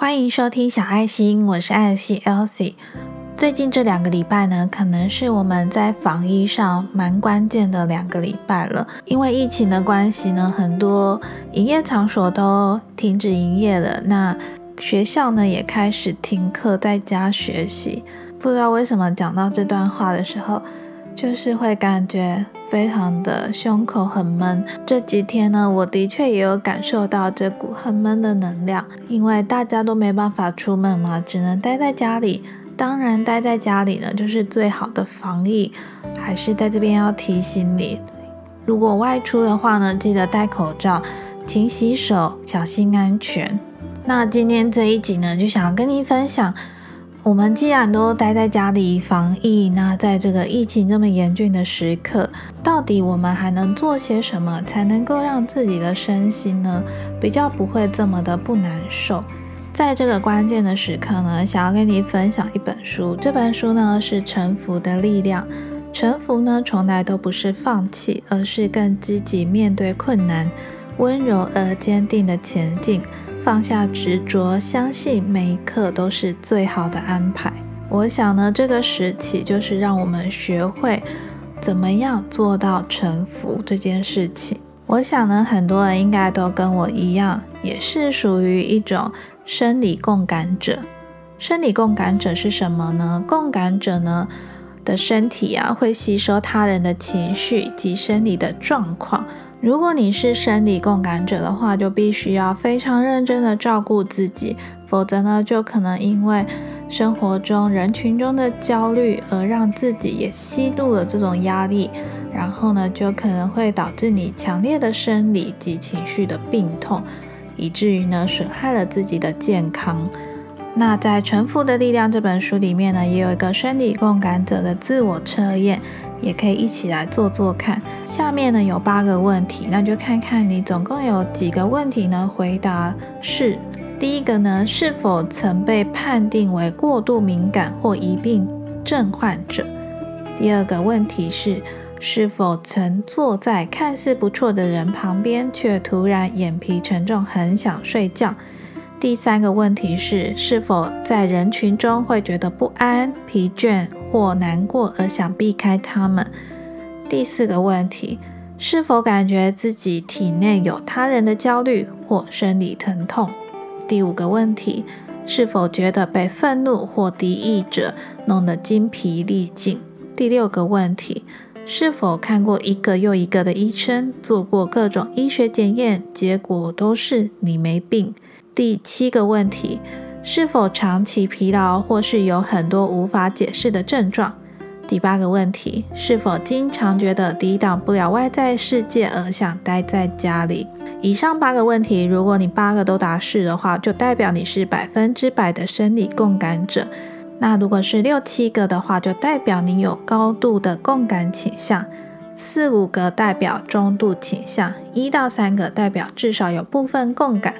欢迎收听小爱心，我是爱心 Elsie。最近这两个礼拜呢，可能是我们在防疫上蛮关键的两个礼拜了。因为疫情的关系呢，很多营业场所都停止营业了。那学校呢也开始停课，在家学习。不知道为什么讲到这段话的时候，就是会感觉非常的胸口很闷。这几天呢，我的确也有感受到这股很闷的能量，因为大家都没办法出门嘛，只能待在家里。当然，待在家里呢，就是最好的防疫。还是在这边要提醒你，如果外出的话呢，记得戴口罩，勤洗手，小心安全。那今天这一集呢，就想要跟你分享，我们既然都待在家里防疫，那在这个疫情这么严峻的时刻，到底我们还能做些什么，才能够让自己的身心呢，比较不会这么的不难受？在这个关键的时刻呢，想要跟你分享一本书。这本书呢是《臣服的力量》。臣服呢，从来都不是放弃，而是更积极面对困难，温柔而坚定的前进，放下执着，相信每一刻都是最好的安排。我想呢，这个时期就是让我们学会怎么样做到臣服这件事情。我想呢，很多人应该都跟我一样，也是属于一种。生理共感者，生理共感者是什么呢？共感者呢的身体啊，会吸收他人的情绪及生理的状况。如果你是生理共感者的话，就必须要非常认真的照顾自己，否则呢，就可能因为生活中人群中的焦虑而让自己也吸入了这种压力，然后呢，就可能会导致你强烈的生理及情绪的病痛。以至于呢损害了自己的健康。那在《臣服的力量》这本书里面呢，也有一个生理共感者的自我测验，也可以一起来做做看。下面呢有八个问题，那就看看你总共有几个问题呢？回答是：第一个呢，是否曾被判定为过度敏感或疑病症患者？第二个问题是。是否曾坐在看似不错的人旁边，却突然眼皮沉重，很想睡觉？第三个问题是：是否在人群中会觉得不安、疲倦或难过，而想避开他们？第四个问题：是否感觉自己体内有他人的焦虑或生理疼痛？第五个问题：是否觉得被愤怒或敌意者弄得精疲力尽？第六个问题。是否看过一个又一个的医生，做过各种医学检验，结果都是你没病？第七个问题，是否长期疲劳，或是有很多无法解释的症状？第八个问题，是否经常觉得抵挡不了外在世界而想待在家里？以上八个问题，如果你八个都答是的话，就代表你是百分之百的生理共感者。那如果是六七个的话，就代表你有高度的共感倾向；四五个代表中度倾向；一到三个代表至少有部分共感。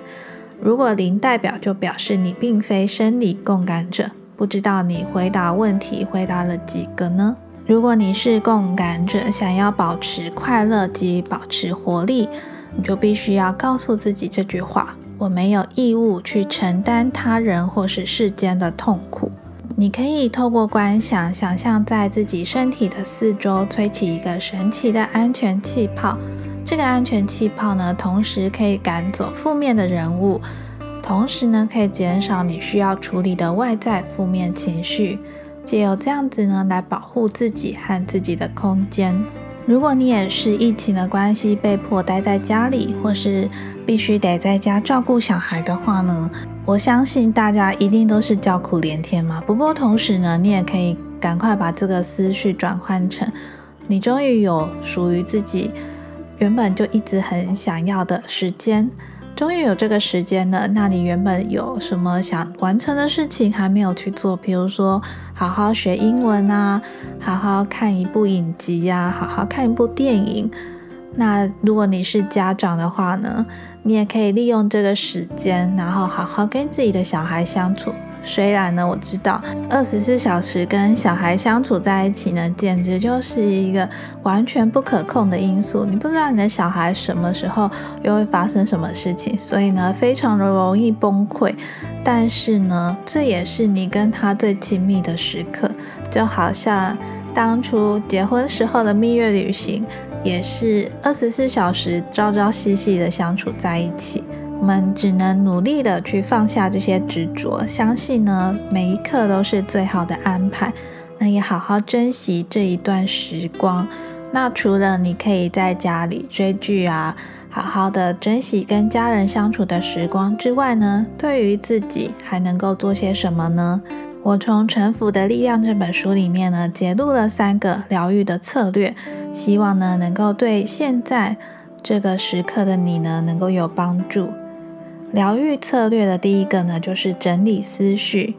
如果零代表，就表示你并非生理共感者。不知道你回答问题回答了几个呢？如果你是共感者，想要保持快乐及保持活力，你就必须要告诉自己这句话：我没有义务去承担他人或是世间的痛苦。你可以透过观想，想象在自己身体的四周吹起一个神奇的安全气泡。这个安全气泡呢，同时可以赶走负面的人物，同时呢，可以减少你需要处理的外在负面情绪，借由这样子呢，来保护自己和自己的空间。如果你也是疫情的关系被迫待在家里，或是必须得在家照顾小孩的话呢？我相信大家一定都是叫苦连天嘛。不过同时呢，你也可以赶快把这个思绪转换成，你终于有属于自己原本就一直很想要的时间，终于有这个时间了。那你原本有什么想完成的事情还没有去做？比如说好好学英文啊，好好看一部影集呀，好好看一部电影。那如果你是家长的话呢，你也可以利用这个时间，然后好好跟自己的小孩相处，虽然呢，我知道二十四小时跟小孩相处在一起呢，简直就是一个完全不可控的因素。你不知道你的小孩什么时候又会发生什么事情，所以呢，非常的容易崩溃。但是呢，这也是你跟他最亲密的时刻，就好像当初结婚时候的蜜月旅行，也是二十四小时朝朝夕夕的相处在一起。我们只能努力的去放下这些执着，相信呢每一刻都是最好的安排。那也好好珍惜这一段时光。那除了你可以在家里追剧啊，好好的珍惜跟家人相处的时光之外呢，对于自己还能够做些什么呢？我从《臣服的力量》这本书里面呢，揭露了三个疗愈的策略，希望呢能够对现在这个时刻的你呢能够有帮助。疗愈策略的第一个呢，就是整理思绪。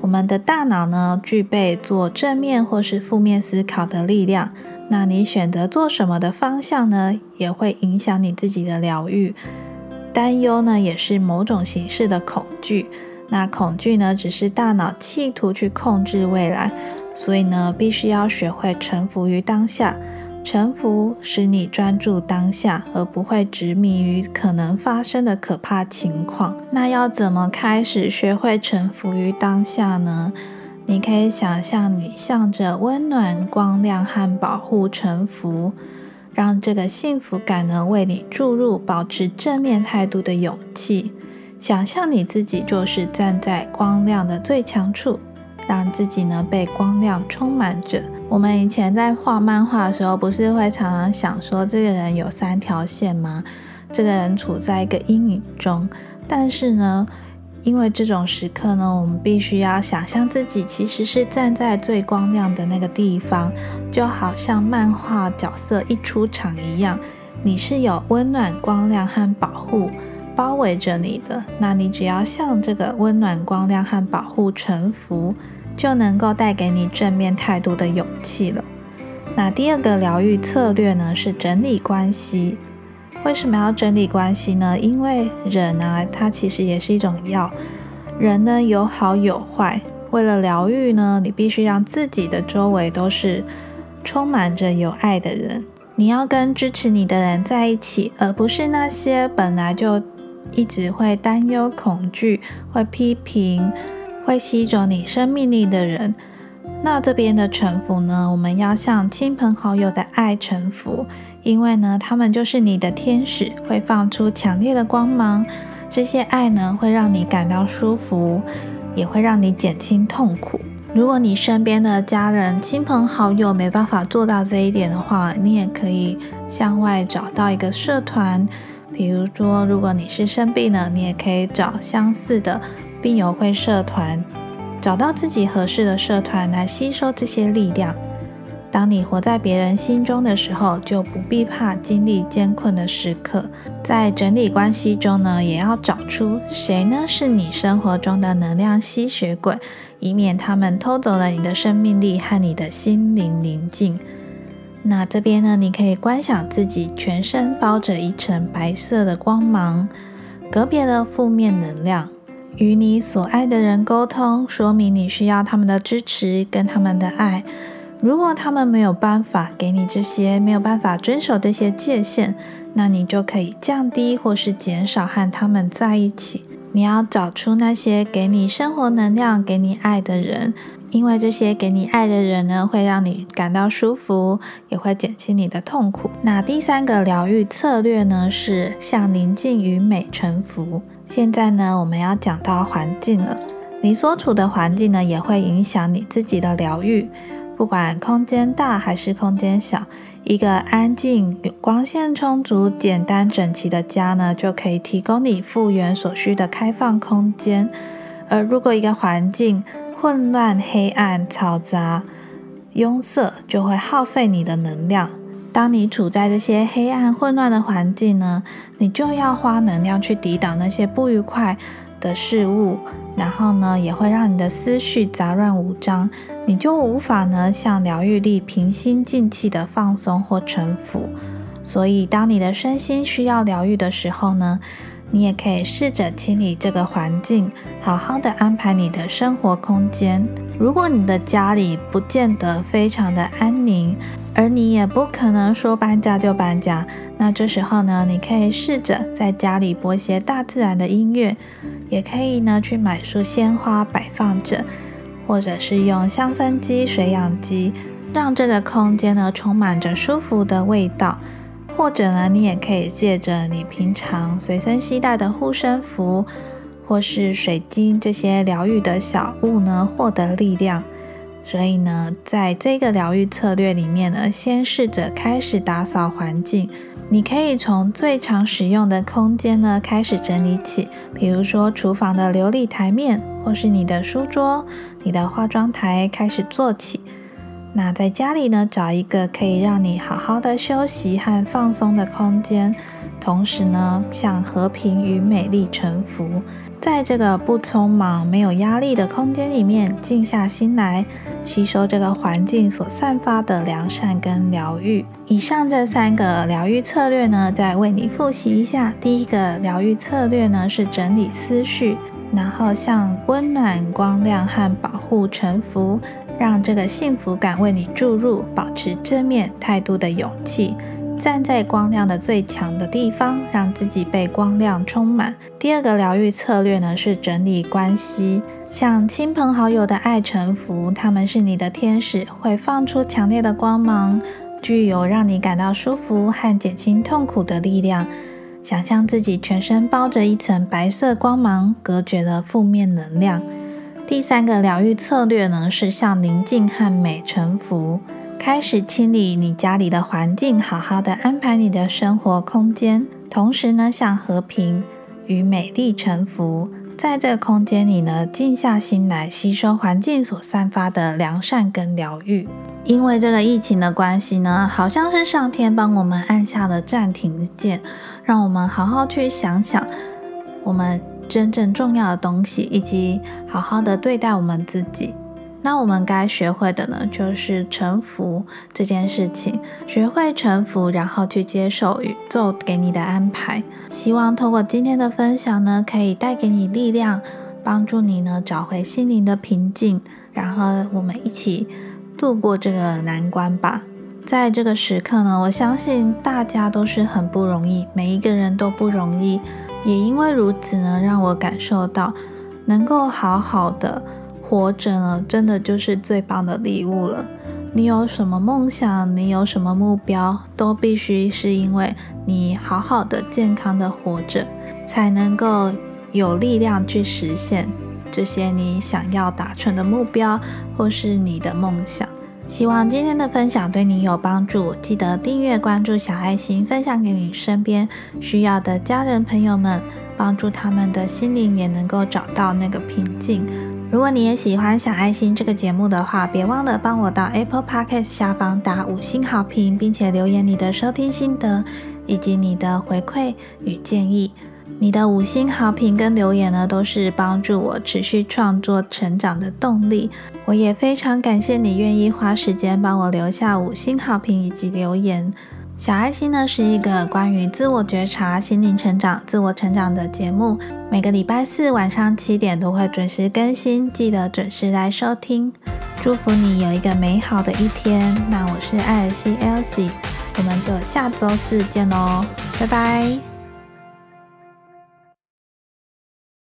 我们的大脑呢，具备做正面或是负面思考的力量。那你选择做什么的方向呢，也会影响你自己的疗愈。担忧呢，也是某种形式的恐惧。那恐惧呢，只是大脑企图去控制未来。所以呢，必须要学会臣服于当下。臣服使你专注当下，而不会执迷于可能发生的可怕情况。那要怎么开始学会臣服于当下呢？你可以想象你向着温暖、光亮和保护臣服，让这个幸福感呢为你注入保持正面态度的勇气。想象你自己就是站在光亮的最强处，让自己呢被光亮充满着。我们以前在画漫画的时候，不是会常常想说，这个人有三条线吗？这个人处在一个阴影中。但是呢，因为这种时刻呢，我们必须要想象自己其实是站在最光亮的那个地方，就好像漫画角色一出场一样，你是有温暖、光亮和保护包围着你的。那你只要向这个温暖、光亮和保护臣服。就能够带给你正面态度的勇气了。那第二个疗愈策略呢，是整理关系。为什么要整理关系呢？因为人啊，它其实也是一种药。人呢，有好有坏。为了疗愈呢，你必须让自己的周围都是充满着有爱的人。你要跟支持你的人在一起，而不是那些本来就一直会担忧、恐惧、会批评。会吸走你生命力的人，那这边的臣服呢？我们要向亲朋好友的爱臣服，因为呢，他们就是你的天使，会放出强烈的光芒。这些爱呢，会让你感到舒服，也会让你减轻痛苦。如果你身边的家人、亲朋好友没办法做到这一点的话，你也可以向外找到一个社团，比如说，如果你是生病了，你也可以找相似的。并有会社团，找到自己合适的社团来吸收这些力量。当你活在别人心中的时候，就不必怕经历艰困的时刻。在整理关系中呢，也要找出谁呢是你生活中的能量吸血鬼，以免他们偷走了你的生命力和你的心灵宁静。那这边呢，你可以观想自己全身包着一层白色的光芒，隔别了负面能量。与你所爱的人沟通，说明你需要他们的支持跟他们的爱。如果他们没有办法给你这些，没有办法遵守这些界限，那你就可以降低或是减少和他们在一起。你要找出那些给你生活能量、给你爱的人，因为这些给你爱的人呢，会让你感到舒服，也会减轻你的痛苦。那第三个疗愈策略呢，是向宁静与美臣服。现在呢，我们要讲到环境了。你所处的环境呢，也会影响你自己的疗愈。不管空间大还是空间小，一个安静、光线充足、简单整齐的家呢，就可以提供你复原所需的开放空间。而如果一个环境混乱、黑暗、嘈杂、拥塞，就会耗费你的能量。当你处在这些黑暗混乱的环境呢，你就要花能量去抵挡那些不愉快的事物，然后呢，也会让你的思绪杂乱无章，你就无法呢向疗愈力平心静气的放松或臣服。所以，当你的身心需要疗愈的时候呢，你也可以试着清理这个环境，好好的安排你的生活空间。如果你的家里不见得非常的安宁，而你也不可能说搬家就搬家，那这时候呢，你可以试着在家里播些大自然的音乐，也可以呢去买束鲜花摆放着，或者是用香氛机、水养机，让这个空间呢充满着舒服的味道。或者呢，你也可以借着你平常随身携带的护身符，或是水晶这些疗愈的小物呢，获得力量。所以呢，在这个疗愈策略里面呢，先试着开始打扫环境。你可以从最常使用的空间呢开始整理起，比如说厨房的琉璃台面，或是你的书桌、你的化妆台开始做起。那在家里呢，找一个可以让你好好的休息和放松的空间，同时呢，向和平与美丽臣服。在这个不匆忙、没有压力的空间里面，静下心来，吸收这个环境所散发的良善跟疗愈。以上这三个疗愈策略呢，再为你复习一下。第一个疗愈策略呢，是整理思绪，然后向温暖、光亮和保护臣服。让这个幸福感为你注入，保持正面态度的勇气，站在光亮的最强的地方，让自己被光亮充满。第二个疗愈策略呢，是整理关系，向亲朋好友的爱臣服，他们是你的天使，会放出强烈的光芒，具有让你感到舒服和减轻痛苦的力量。想象自己全身包着一层白色光芒，隔绝了负面能量。第三个疗愈策略呢，是向宁静和美臣服，开始清理你家里的环境，好好的安排你的生活空间，同时呢，向和平与美丽臣服，在这个空间里呢，静下心来吸收环境所散发的良善跟疗愈。因为这个疫情的关系呢，好像是上天帮我们按下了暂停键，让我们好好去想想我们。真正重要的东西，以及好好的对待我们自己。那我们该学会的呢，就是臣服这件事情。学会臣服，然后去接受宇宙给你的安排。希望通过今天的分享呢，可以带给你力量，帮助你呢找回心灵的平静。然后我们一起度过这个难关吧。在这个时刻呢，我相信大家都是很不容易，每一个人都不容易。也因为如此呢，让我感受到能够好好的活着呢，真的就是最棒的礼物了。你有什么梦想，你有什么目标，都必须是因为你好好的、健康的活着，才能够有力量去实现这些你想要达成的目标，或是你的梦想。希望今天的分享对你有帮助，记得订阅、关注小爱心，分享给你身边需要的家人朋友们，帮助他们的心灵也能够找到那个平静。如果你也喜欢小爱心这个节目的话，别忘了帮我到 Apple Podcast 下方打五星好评，并且留言你的收听心得以及你的回馈与建议。你的五星好评跟留言呢，都是帮助我持续创作成长的动力。我也非常感谢你愿意花时间帮我留下五星好评以及留言。小爱心呢是一个关于自我觉察、心灵成长、自我成长的节目，每个礼拜四晚上七点都会准时更新，记得准时来收听。祝福你有一个美好的一天。那我是艾尔西 Elsie，我们就下周四见喽，拜拜。